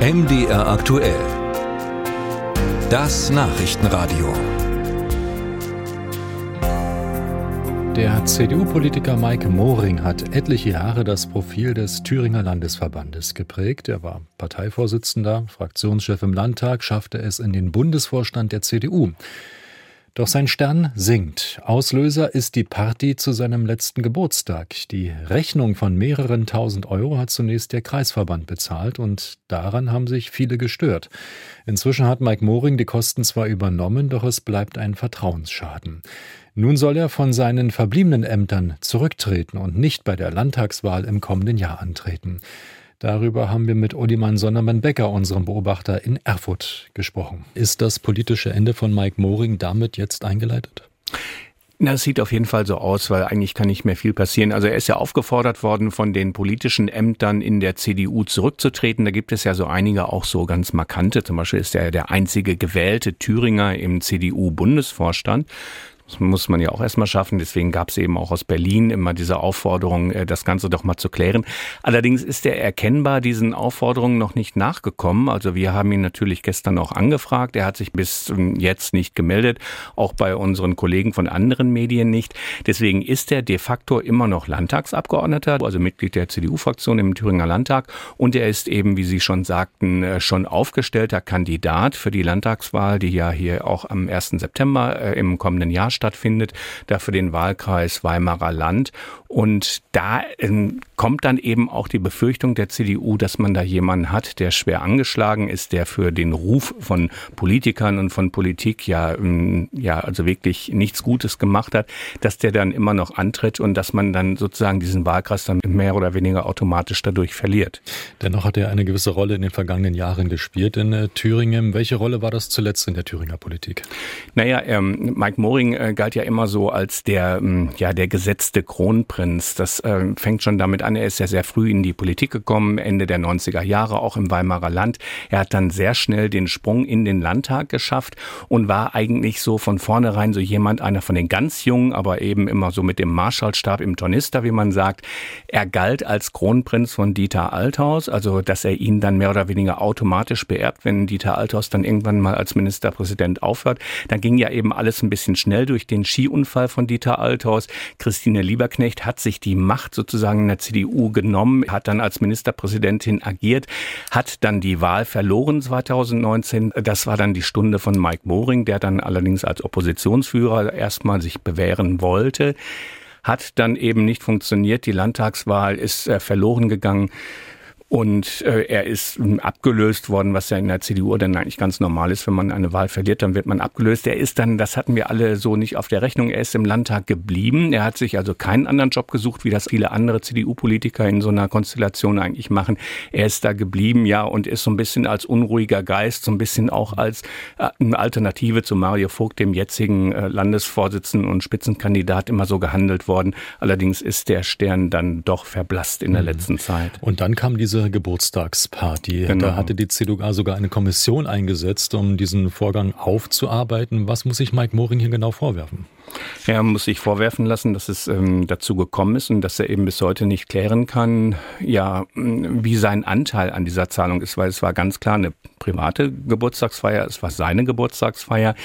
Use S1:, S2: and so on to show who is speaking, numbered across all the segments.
S1: MDR aktuell. Das Nachrichtenradio.
S2: Der CDU-Politiker Mike Moring hat etliche Jahre das Profil des Thüringer Landesverbandes geprägt. Er war Parteivorsitzender, Fraktionschef im Landtag, schaffte es in den Bundesvorstand der CDU. Doch sein Stern sinkt. Auslöser ist die Party zu seinem letzten Geburtstag. Die Rechnung von mehreren tausend Euro hat zunächst der Kreisverband bezahlt und daran haben sich viele gestört. Inzwischen hat Mike Moring die Kosten zwar übernommen, doch es bleibt ein Vertrauensschaden. Nun soll er von seinen verbliebenen Ämtern zurücktreten und nicht bei der Landtagswahl im kommenden Jahr antreten. Darüber haben wir mit Olimann Sondermann-Becker, unserem Beobachter in Erfurt, gesprochen. Ist das politische Ende von Mike Moring damit jetzt eingeleitet?
S3: Na, es sieht auf jeden Fall so aus, weil eigentlich kann nicht mehr viel passieren. Also er ist ja aufgefordert worden, von den politischen Ämtern in der CDU zurückzutreten. Da gibt es ja so einige auch so ganz markante. Zum Beispiel ist er der einzige gewählte Thüringer im CDU-Bundesvorstand. Das muss man ja auch erstmal schaffen. Deswegen gab es eben auch aus Berlin immer diese Aufforderung, äh, das Ganze doch mal zu klären. Allerdings ist er erkennbar diesen Aufforderungen noch nicht nachgekommen. Also wir haben ihn natürlich gestern auch angefragt. Er hat sich bis jetzt nicht gemeldet, auch bei unseren Kollegen von anderen Medien nicht. Deswegen ist er de facto immer noch Landtagsabgeordneter, also Mitglied der CDU-Fraktion im Thüringer Landtag. Und er ist eben, wie Sie schon sagten, äh, schon aufgestellter Kandidat für die Landtagswahl, die ja hier auch am 1. September äh, im kommenden Jahr stattfindet, da für den Wahlkreis Weimarer Land. Und da ähm, kommt dann eben auch die Befürchtung der CDU, dass man da jemanden hat, der schwer angeschlagen ist, der für den Ruf von Politikern und von Politik ja, ähm, ja, also wirklich nichts Gutes gemacht hat, dass der dann immer noch antritt und dass man dann sozusagen diesen Wahlkreis dann mehr oder weniger automatisch dadurch verliert.
S2: Dennoch hat er eine gewisse Rolle in den vergangenen Jahren gespielt in äh, Thüringen. Welche Rolle war das zuletzt in der Thüringer Politik?
S3: Naja, ähm, Mike Moring äh, galt ja immer so als der, ähm, ja, der gesetzte Kronprinz. Das äh, fängt schon damit an, er ist ja sehr früh in die Politik gekommen, Ende der 90er Jahre, auch im Weimarer Land. Er hat dann sehr schnell den Sprung in den Landtag geschafft und war eigentlich so von vornherein so jemand, einer von den ganz Jungen, aber eben immer so mit dem Marschallstab im Tornister, wie man sagt. Er galt als Kronprinz von Dieter Althaus, also dass er ihn dann mehr oder weniger automatisch beerbt, wenn Dieter Althaus dann irgendwann mal als Ministerpräsident aufhört. Dann ging ja eben alles ein bisschen schnell durch den Skiunfall von Dieter Althaus. Christine Lieberknecht hat sich die Macht sozusagen in der CDU genommen, hat dann als Ministerpräsidentin agiert, hat dann die Wahl verloren 2019. Das war dann die Stunde von Mike Moring, der dann allerdings als Oppositionsführer erstmal sich bewähren wollte hat dann eben nicht funktioniert. Die Landtagswahl ist äh, verloren gegangen. Und äh, er ist ähm, abgelöst worden, was ja in der CDU dann eigentlich ganz normal ist. Wenn man eine Wahl verliert, dann wird man abgelöst. Er ist dann, das hatten wir alle so nicht auf der Rechnung, er ist im Landtag geblieben. Er hat sich also keinen anderen Job gesucht, wie das viele andere CDU-Politiker in so einer Konstellation eigentlich machen. Er ist da geblieben, ja, und ist so ein bisschen als unruhiger Geist, so ein bisschen auch als äh, eine Alternative zu Mario Vogt, dem jetzigen äh, Landesvorsitzenden und Spitzenkandidat, immer so gehandelt worden. Allerdings ist der Stern dann doch verblasst in der mhm. letzten Zeit.
S2: Und dann kam diese diese Geburtstagsparty. Genau. Da hatte die CDU sogar eine Kommission eingesetzt, um diesen Vorgang aufzuarbeiten. Was muss sich Mike Moring hier genau vorwerfen?
S3: Er muss sich vorwerfen lassen, dass es ähm, dazu gekommen ist und dass er eben bis heute nicht klären kann, ja, wie sein Anteil an dieser Zahlung ist, weil es war ganz klar eine private Geburtstagsfeier, es war seine Geburtstagsfeier.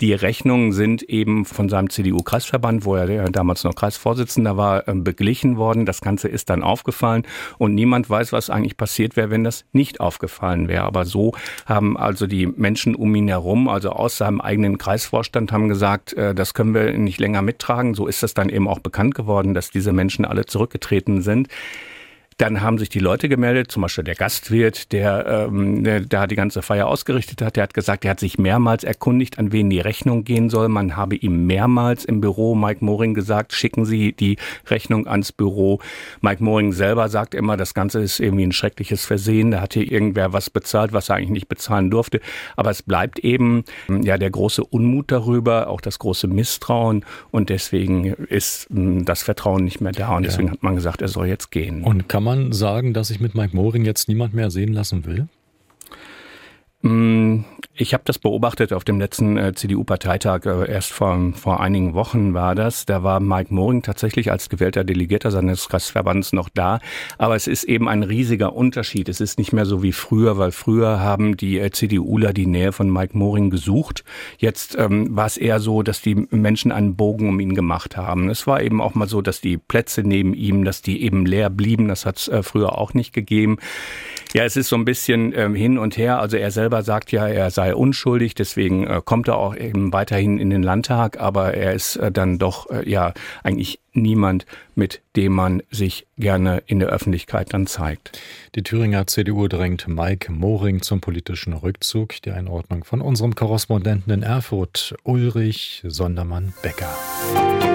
S3: Die Rechnungen sind eben von seinem CDU-Kreisverband, wo er damals noch Kreisvorsitzender war, ähm, beglichen worden. Das Ganze ist dann aufgefallen und niemand weiß, was eigentlich passiert wäre, wenn das nicht aufgefallen wäre. Aber so haben also die Menschen um ihn herum, also aus seinem eigenen Kreisvorstand, haben gesagt, äh, das können wir nicht länger mittragen. So ist es dann eben auch bekannt geworden, dass diese Menschen alle zurückgetreten sind. Dann haben sich die Leute gemeldet, zum Beispiel der Gastwirt, der, ähm, der da die ganze Feier ausgerichtet hat. Der hat gesagt, er hat sich mehrmals erkundigt, an wen die Rechnung gehen soll. Man habe ihm mehrmals im Büro Mike Moring gesagt, schicken Sie die Rechnung ans Büro. Mike Moring selber sagt immer, das Ganze ist irgendwie ein schreckliches Versehen. Da hat hier irgendwer was bezahlt, was er eigentlich nicht bezahlen durfte. Aber es bleibt eben ja der große Unmut darüber, auch das große Misstrauen. Und deswegen ist hm, das Vertrauen nicht mehr da. Und deswegen ja. hat man gesagt, er soll jetzt gehen.
S2: Und kann man man sagen, dass sich mit Mike Moring jetzt niemand mehr sehen lassen will?
S3: Mm, ich habe das beobachtet auf dem letzten äh, CDU-Parteitag, äh, erst vor, vor einigen Wochen war das. Da war Mike Moring tatsächlich als gewählter Delegierter seines Kreisverbands noch da. Aber es ist eben ein riesiger Unterschied. Es ist nicht mehr so wie früher, weil früher haben die äh, CDUler die Nähe von Mike Moring gesucht. Jetzt ähm, war es eher so, dass die Menschen einen Bogen um ihn gemacht haben. Es war eben auch mal so, dass die Plätze neben ihm, dass die eben leer blieben. Das hat es früher auch nicht gegeben. Ja, es ist so ein bisschen ähm, hin und her. Also er selber sagt ja, er sei unschuldig, deswegen äh, kommt er auch eben weiterhin in den Landtag, aber er ist äh, dann doch äh, ja eigentlich niemand, mit dem man sich gerne in der Öffentlichkeit dann zeigt.
S2: Die Thüringer CDU drängt Mike Moring zum politischen Rückzug. Die Einordnung von unserem Korrespondenten in Erfurt, Ulrich Sondermann-Becker.